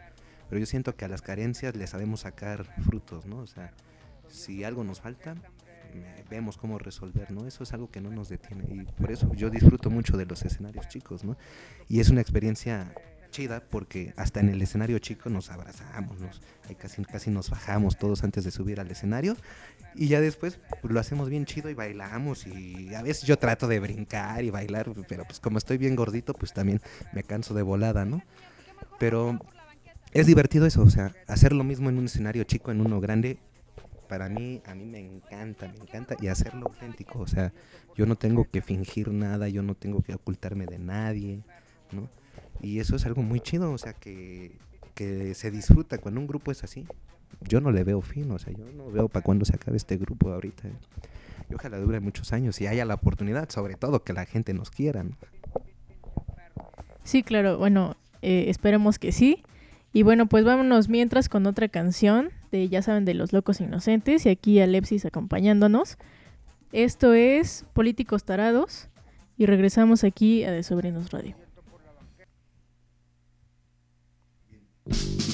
[SPEAKER 7] pero yo siento que a las carencias le sabemos sacar frutos, ¿no? O sea, si algo nos falta, vemos cómo resolver, ¿no? Eso es algo que no nos detiene y por eso yo disfruto mucho de los escenarios chicos, ¿no? Y es una experiencia chida porque hasta en el escenario chico nos abrazamos, nos, casi, casi nos bajamos todos antes de subir al escenario y ya después pues, lo hacemos bien chido y bailamos y a veces yo trato de brincar y bailar, pero pues como estoy bien gordito pues también me canso de volada, ¿no? Pero es divertido eso, o sea, hacer lo mismo en un escenario chico, en uno grande, para mí, a mí me encanta, me encanta, y hacerlo auténtico, o sea, yo no tengo que fingir nada, yo no tengo que ocultarme de nadie, ¿no? Y eso es algo muy chido, o sea, que, que se disfruta cuando un grupo es así. Yo no le veo fin, o sea, yo no veo para cuándo se acabe este grupo ahorita. ¿eh? Y ojalá dure muchos años y haya la oportunidad, sobre todo que la gente nos quiera.
[SPEAKER 4] Sí, claro, bueno, eh, esperemos que sí. Y bueno, pues vámonos mientras con otra canción de, ya saben, de Los Locos Inocentes y aquí Alepsis acompañándonos. Esto es Políticos Tarados y regresamos aquí a De Sobrinos Radio.
[SPEAKER 8] Somos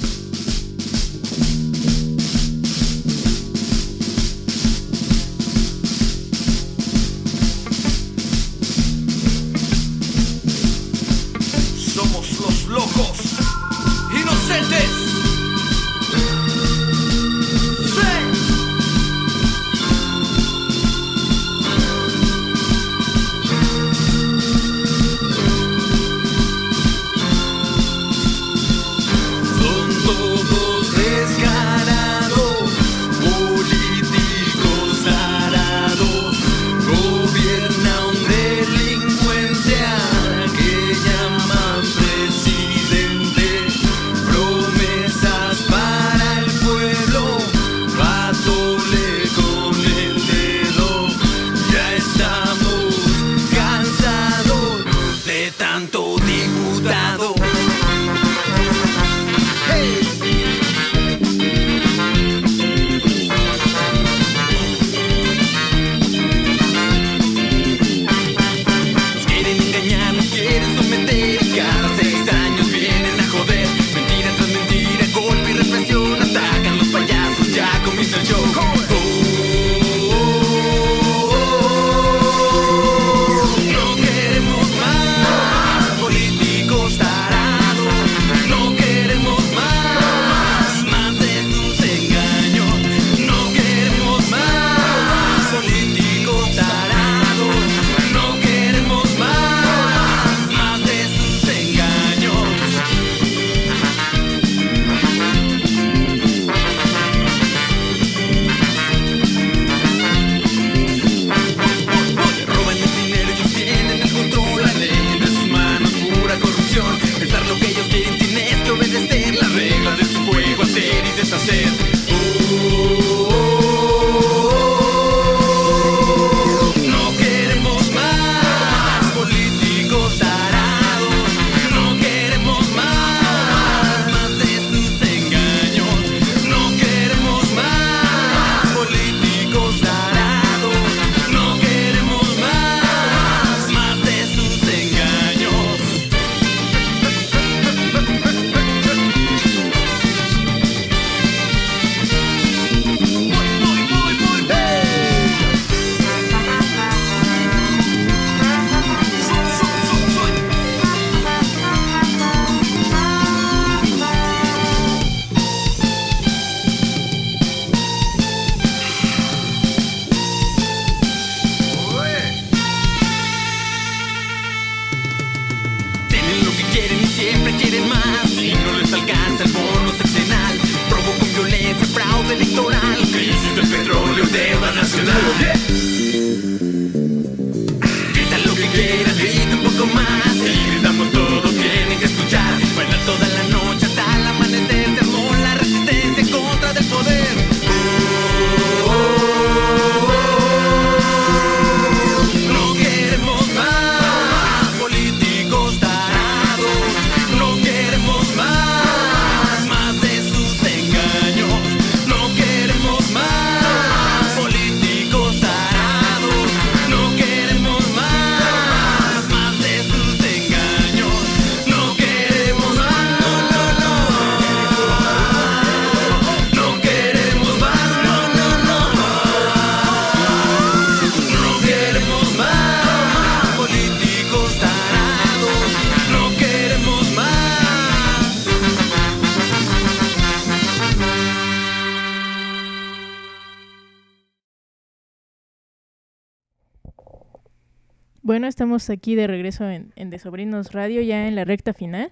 [SPEAKER 4] Bueno, estamos aquí de regreso en, en De Sobrinos Radio, ya en la recta final.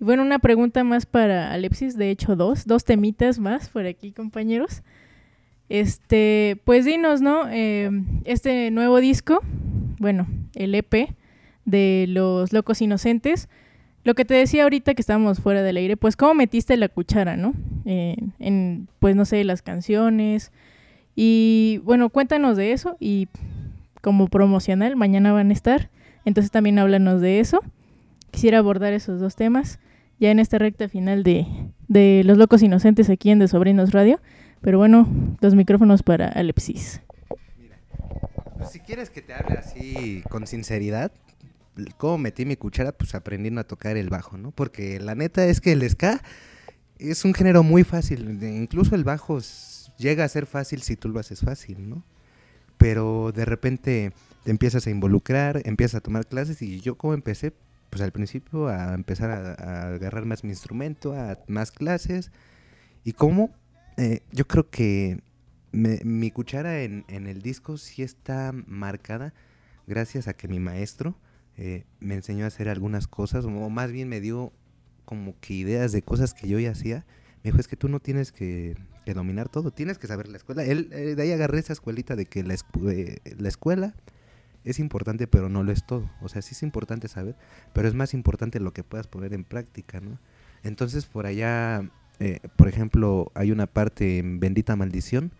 [SPEAKER 4] Y bueno, una pregunta más para Alepsis, de hecho dos, dos temitas más por aquí, compañeros. Este, pues dinos, ¿no? Eh, este nuevo disco, bueno, el EP de Los Locos Inocentes, lo que te decía ahorita que estábamos fuera del aire, pues cómo metiste la cuchara, ¿no? En, pues no sé, las canciones. Y bueno, cuéntanos de eso y como promocional, mañana van a estar. Entonces también háblanos de eso. Quisiera abordar esos dos temas ya en esta recta final de, de Los Locos Inocentes aquí en De Sobrinos Radio. Pero bueno, los micrófonos para Alepsis.
[SPEAKER 7] Pues si quieres que te hable así con sinceridad, ¿cómo metí mi cuchara? Pues aprendiendo a tocar el bajo, ¿no? Porque la neta es que el ska es un género muy fácil. Incluso el bajo llega a ser fácil si tú lo haces fácil, ¿no? Pero de repente te empiezas a involucrar, empiezas a tomar clases y yo como empecé, pues al principio a empezar a, agarrar más mi instrumento, a más clases. Y cómo, eh, yo creo que mi cuchara en, en el disco sí está marcada gracias a que mi maestro eh, me enseñó a hacer algunas cosas, o más bien me dio como que ideas de cosas que yo ya hacía. Me dijo, es que tú no tienes que, dominar todo, tienes que saber la escuela. Él, eh, de ahí agarré esa escuelita de que la, eh, la escuela es importante, pero no lo es todo. O sea, sí es importante saber, pero es más importante lo que puedas poner en práctica, ¿no? Entonces, por allá, eh, por ejemplo, hay una parte en Bendita Maldición,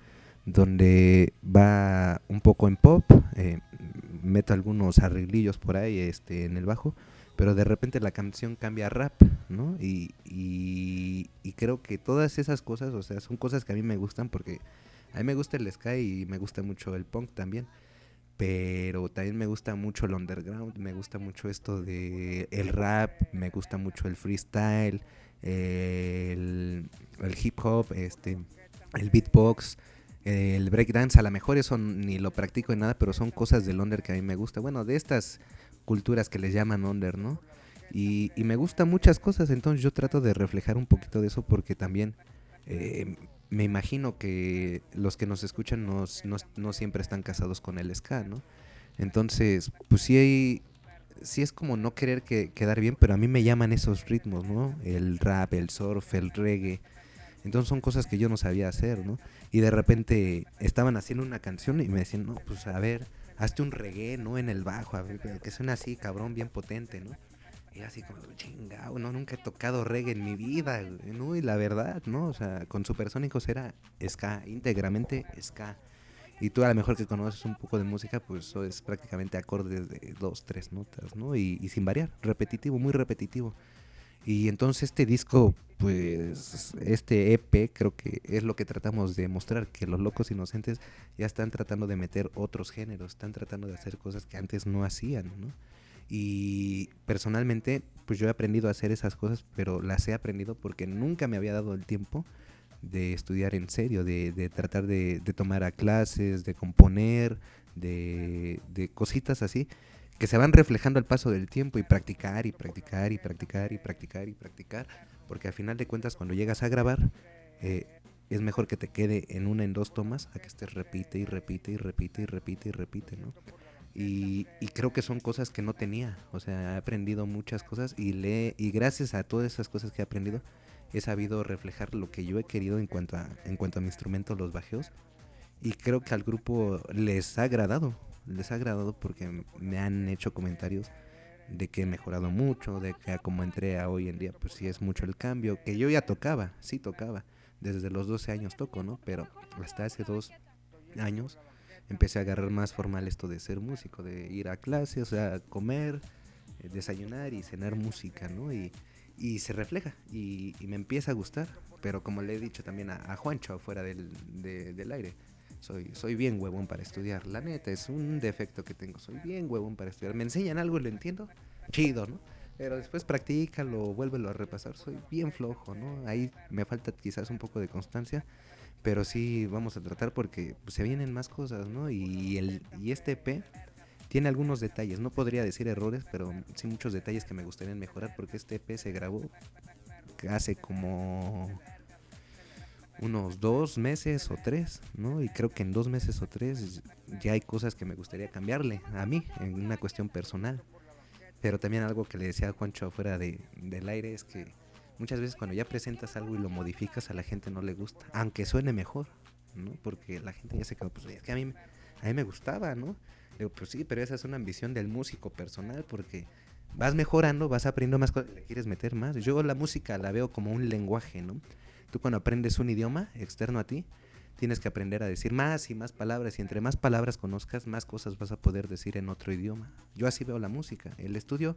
[SPEAKER 7] donde va un poco en pop, eh, meto algunos arreglillos por ahí este, en el bajo, pero de repente la canción cambia a rap, ¿no? Y, y, y creo que todas esas cosas, o sea, son cosas que a mí me gustan porque a mí me gusta el ska y me gusta mucho el punk también, pero también me gusta mucho el underground, me gusta mucho esto de el rap, me gusta mucho el freestyle, el, el hip hop, este, el beatbox, el breakdance, a lo mejor eso ni lo practico en nada, pero son cosas del under que a mí me gusta. Bueno, de estas culturas que les llaman under, ¿no? Y, me gustan muchas cosas, entonces yo trato de reflejar un poquito de eso porque también eh, me imagino que los que nos escuchan no siempre están casados con el ska, ¿no? Entonces, pues sí hay, sí es como no querer que, quedar bien, pero a mí me llaman esos ritmos, ¿no? El rap, el surf, el reggae. Entonces son cosas que yo no sabía hacer, ¿no? Y de repente estaban haciendo una canción y me decían, no, pues a ver, hazte un reggae, ¿no? En el bajo, a ver, que suene así, cabrón, bien potente, ¿no? Y así como, chingado, no, nunca he tocado reggae en mi vida, güey, ¿no? Y la verdad, ¿no? O sea, con Supersónicos era ska, íntegramente ska. Y tú a lo mejor que conoces un poco de música, pues eso es prácticamente acordes de dos, tres notas, ¿no? Y, y sin variar, repetitivo, muy repetitivo. Y entonces este disco, pues este EP creo que es lo que tratamos de mostrar, que los locos inocentes ya están tratando de meter otros géneros, están tratando de hacer cosas que antes no hacían, ¿no? Y personalmente, pues yo he aprendido a hacer esas cosas, pero las he aprendido porque nunca me había dado el tiempo de estudiar en serio, de, de tratar de, de tomar a clases, de componer, de, de cositas así que se van reflejando al paso del tiempo y practicar y practicar y practicar y practicar y practicar, porque al final de cuentas cuando llegas a grabar eh, es mejor que te quede en una en dos tomas a que estés repite y repite y repite y repite y repite, ¿no? Y, y creo que son cosas que no tenía, o sea, he aprendido muchas cosas y le y gracias a todas esas cosas que he aprendido he sabido reflejar lo que yo he querido en cuanto a en cuanto a mi instrumento los bajeos y creo que al grupo les ha agradado, les ha agradado porque me han hecho comentarios de que he mejorado mucho, de que como entré a hoy en día, pues sí es mucho el cambio, que yo ya tocaba, sí tocaba, desde los 12 años toco, ¿no? Pero hasta hace dos años empecé a agarrar más formal esto de ser músico, de ir a clase, o sea, comer, eh, desayunar y cenar música, ¿no? Y, y se refleja y, me empieza a gustar, pero como le he dicho también a, Juancho afuera del, de- del aire, soy, soy bien huevón para estudiar. La neta, es un defecto que tengo. Soy bien huevón para estudiar. Me enseñan algo y lo entiendo. Chido, ¿no? Pero después practícalo, vuélvelo a repasar. Soy bien flojo, ¿no? Ahí me falta quizás un poco de constancia. Pero sí vamos a tratar porque se vienen más cosas, ¿no? Y, el, y este EP tiene algunos detalles. No podría decir errores, pero sí muchos detalles que me gustaría mejorar porque este EP se grabó hace como unos dos meses o tres, ¿no? Y creo que en dos meses o tres ya hay cosas que me gustaría cambiarle a mí, en una cuestión personal. Pero también algo que le decía a Juancho afuera de, del aire es que muchas veces cuando ya presentas algo y lo modificas a la gente no le gusta, aunque suene mejor, ¿no? Porque la gente ya se quedó, pues es que a mí, a mí me gustaba, ¿no? Digo, pues sí, pero esa es una ambición del músico personal porque vas mejorando, vas aprendiendo más cosas, le quieres meter más. Yo la música la veo como un lenguaje, ¿no? Tú cuando aprendes un idioma externo a ti, tienes que aprender a decir más y más palabras y entre más palabras conozcas, más cosas vas a poder decir en otro idioma. Yo así veo la música. El estudio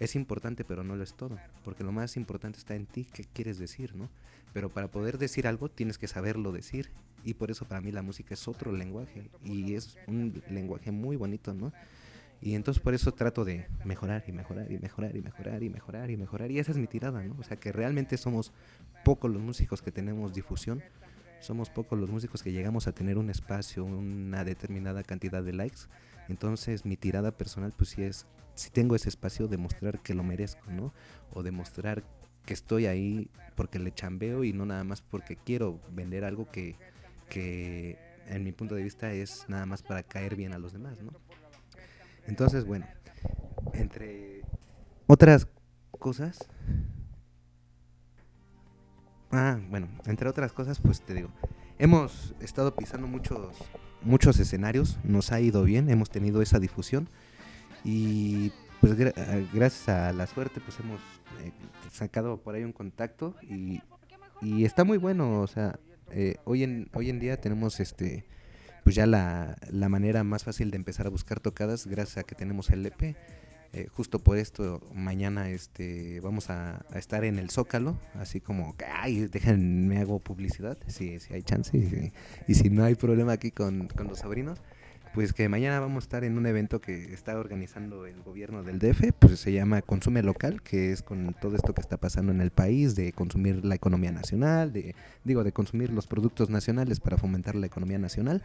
[SPEAKER 7] es importante, pero no lo es todo, porque lo más importante está en ti, qué quieres decir, ¿no? Pero para poder decir algo tienes que saberlo decir y por eso para mí la música es otro lenguaje y es un lenguaje muy bonito, ¿no? Y entonces por eso trato de mejorar y mejorar y mejorar y mejorar y mejorar y mejorar. Y esa es mi tirada, ¿no? O sea que realmente somos pocos los músicos que tenemos difusión, somos pocos los músicos que llegamos a tener un espacio, una determinada cantidad de likes. Entonces mi tirada personal pues sí es, si tengo ese espacio, demostrar que lo merezco, ¿no? O demostrar que estoy ahí porque le chambeo y no nada más porque quiero vender algo que, que en mi punto de vista es nada más para caer bien a los demás, ¿no? Entonces, bueno, entre otras cosas, ah, bueno, entre otras cosas, pues te digo, hemos estado pisando muchos, muchos escenarios, nos ha ido bien, hemos tenido esa difusión y pues gra- gracias a la suerte pues hemos eh, sacado por ahí un contacto y, y está muy bueno, o sea, eh, hoy en hoy en día tenemos este pues ya la, la manera más fácil de empezar a buscar tocadas gracias a que tenemos el EP. Eh, justo por esto mañana este vamos a, estar en el Zócalo, así como ay, déjenme hago publicidad, si, si hay chance y, y si no hay problema aquí con, con los sobrinos, pues que mañana vamos a estar en un evento que está organizando el gobierno del DF, pues se llama Consume Local, que es con todo esto que está pasando en el país, de consumir la economía nacional, de digo, de consumir los productos nacionales para fomentar la economía nacional.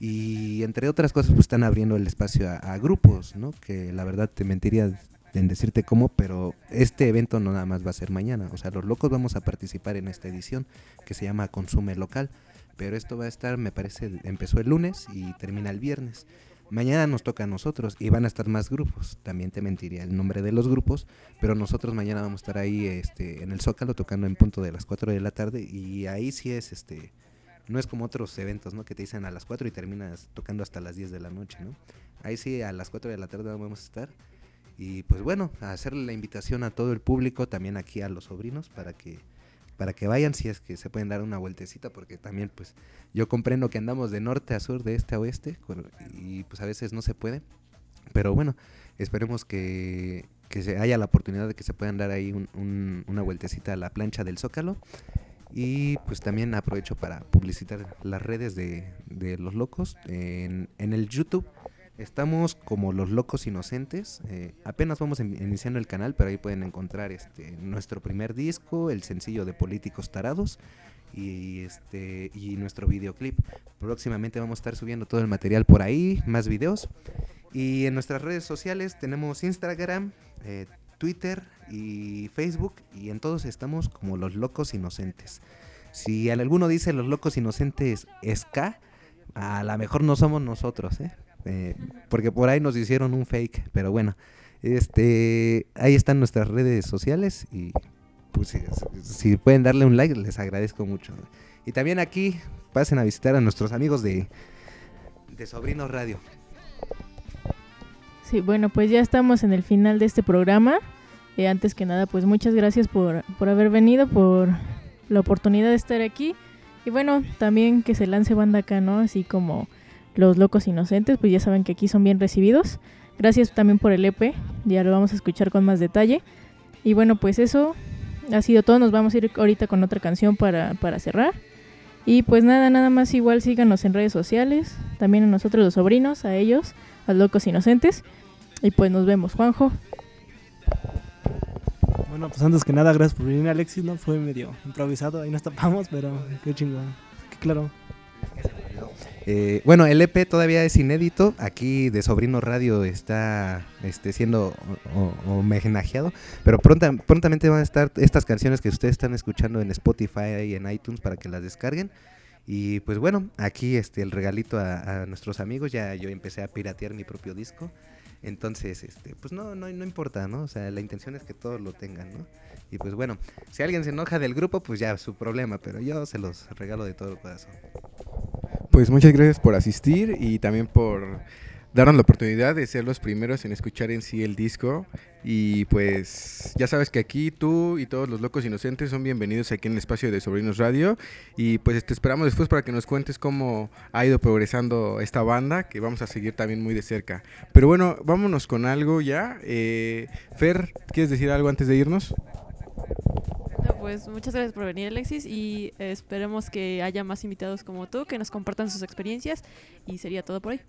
[SPEAKER 7] Y entre otras cosas, pues están abriendo el espacio a, a grupos, ¿no? Que la verdad te mentiría en decirte cómo, pero este evento no nada más va a ser mañana. O sea, los locos vamos a participar en esta edición que se llama Consume Local. Pero esto va a estar, me parece, empezó el lunes y termina el viernes. Mañana nos toca a nosotros y van a estar más grupos. También te mentiría el nombre de los grupos, pero nosotros mañana vamos a estar ahí este, en el Zócalo tocando en punto de las 4 de la tarde y ahí sí es este no es como otros eventos, ¿no? Que te dicen a las 4 y terminas tocando hasta las 10 de la noche, ¿no? Ahí sí a las 4 de la tarde vamos a estar. Y pues bueno, hacerle la invitación a todo el público, también aquí a los sobrinos, para que para que vayan si es que se pueden dar una vueltecita, porque también pues yo comprendo que andamos de norte a sur, de este a oeste, y pues a veces no se puede. Pero bueno, esperemos que, que se haya la oportunidad de que se puedan dar ahí un- un- una vueltecita a la plancha del Zócalo. Y pues también aprovecho para publicitar las redes de, de Los Locos. En, en el YouTube estamos como Los Locos Inocentes. eh, apenas vamos in- iniciando el canal, pero ahí pueden encontrar este nuestro primer disco, el sencillo de Políticos Tarados y este y nuestro videoclip. Próximamente vamos a estar subiendo todo el material por ahí, más videos. Y en nuestras redes sociales tenemos Instagram, eh, Twitter y Facebook y en todos estamos como los locos inocentes. Si al- alguno dice los locos inocentes es K, a lo mejor no somos nosotros, ¿eh? Eh, porque por ahí nos hicieron un fake, pero bueno, este, ahí están nuestras redes sociales y pues si, si pueden darle un like les agradezco mucho. Y también aquí pasen a visitar a nuestros amigos de, de Sobrinos Radio.
[SPEAKER 4] Sí, bueno, pues ya estamos en el final de este programa. Eh, antes que nada, pues muchas gracias por, por haber venido, por la oportunidad de estar aquí. Y bueno, también que se lance banda acá, ¿no? Así como los locos inocentes, pues ya saben que aquí son bien recibidos. Gracias también por el EP, ya lo vamos a escuchar con más detalle. Y bueno, pues eso ha sido todo. Nos vamos a ir ahorita con otra canción para, para cerrar. Y pues nada, nada más igual síganos en redes sociales, también a nosotros los sobrinos, a ellos, a Locos Inocentes. Y pues nos vemos, Juanjo.
[SPEAKER 5] Bueno, pues antes que nada, gracias por venir, Alexis, ¿no? Fue medio improvisado, ahí nos tapamos, pero qué chingón. Qué claro.
[SPEAKER 7] Eh, bueno, el EP todavía es inédito. Aquí de Sobrino Radio está este, siendo homenajeado. Pero pronta- prontamente van a estar estas canciones que ustedes están escuchando en Spotify y en iTunes para que las descarguen. Y pues bueno, aquí este el regalito a, a nuestros amigos. Ya yo empecé a piratear mi propio disco. Entonces, este, pues no, no, no importa, ¿no? O sea, la intención es que todos lo tengan, ¿no? Y pues bueno, si alguien se enoja del grupo, pues ya su problema, pero yo se los regalo de todo corazón.
[SPEAKER 3] Pues muchas gracias por asistir y también por darnos la oportunidad de ser los primeros en escuchar en sí el disco. Y pues ya sabes que aquí tú y todos los locos inocentes son bienvenidos aquí en el espacio de Sobrinos Radio. Y pues te esperamos después para que nos cuentes cómo ha ido progresando esta banda, que vamos a seguir también muy de cerca. Pero bueno, vámonos con algo ya. Eh, Fer, ¿quieres decir algo antes de irnos?
[SPEAKER 6] Pues muchas gracias por venir, Alexis, y eh, esperemos que haya más invitados como tú que nos compartan sus experiencias. Y sería todo por hoy.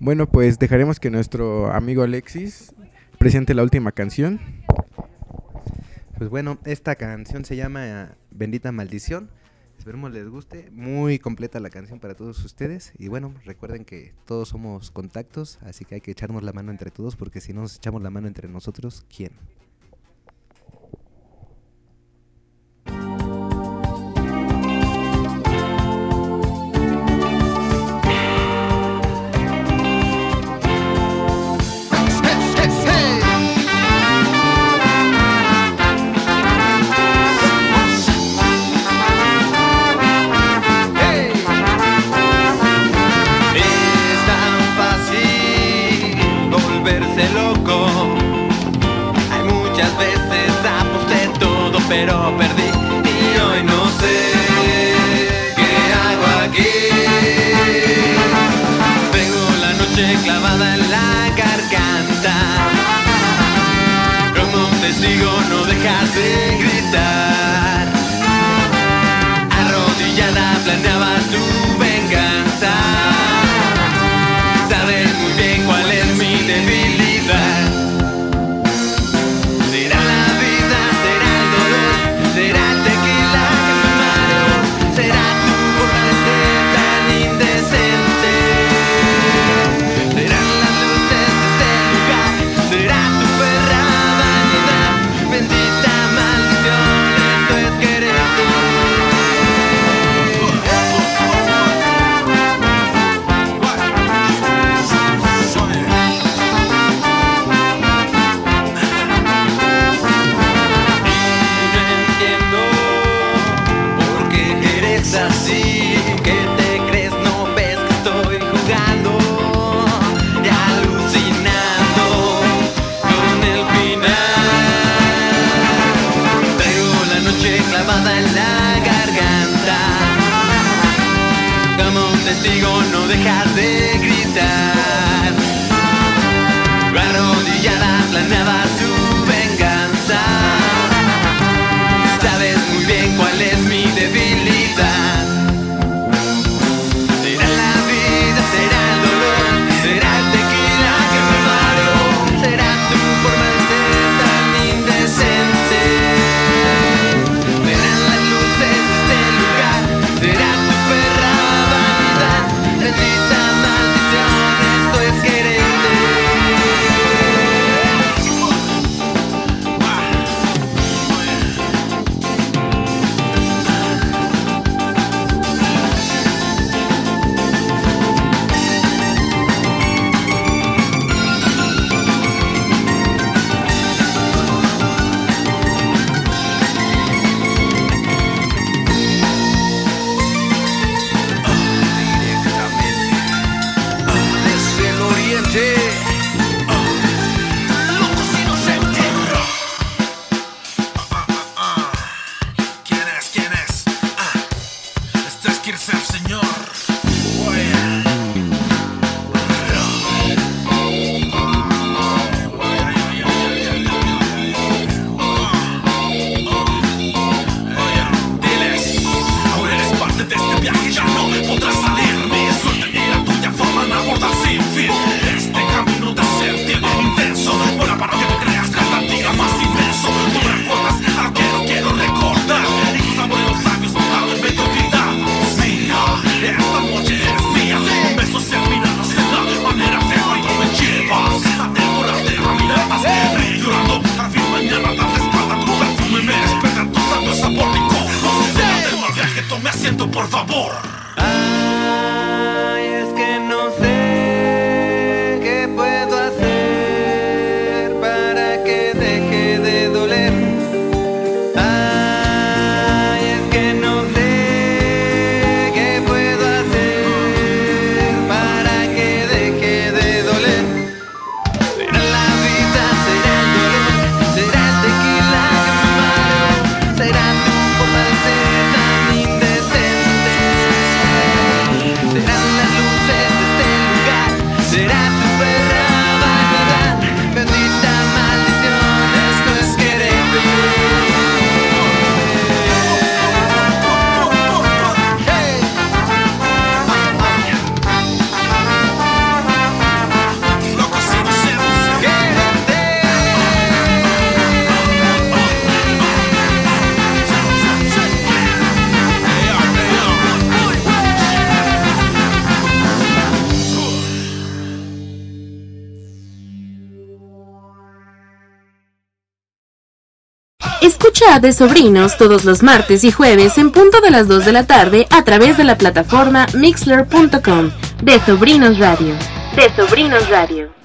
[SPEAKER 3] Bueno, pues dejaremos que nuestro amigo Alexis presente la última canción.
[SPEAKER 7] Pues bueno, esta canción se llama Bendita Maldición. Esperemos les guste. Muy completa la canción para todos ustedes. Y bueno, recuerden que todos somos contactos, así que hay que echarnos la mano entre todos, porque si no nos echamos la mano entre nosotros, ¿quién?
[SPEAKER 8] De no podrás salir, ni salirme Suéltame la tuya forma de abordar sin fin. Este camino de sentir e intenso Ahora para que me creas cada día más inmenso. Tú me recuerdas a que no quiero recordar Y tus amores los labios montado en mediocridad. Mira, esta noche es mía. Besos en miradas en la manera de baile me llevas. A devorarte a miradas Río llorando, al fin mañana darte espalda Tu
[SPEAKER 11] perfume. Me despierta tus labios sabor rico No se del mal viaje, tome asiento
[SPEAKER 8] por favor. De Sobrinos todos los martes y jueves en punto de las 2 de la tarde a través de la plataforma mixler.com de Sobrinos Radio. De Sobrinos Radio.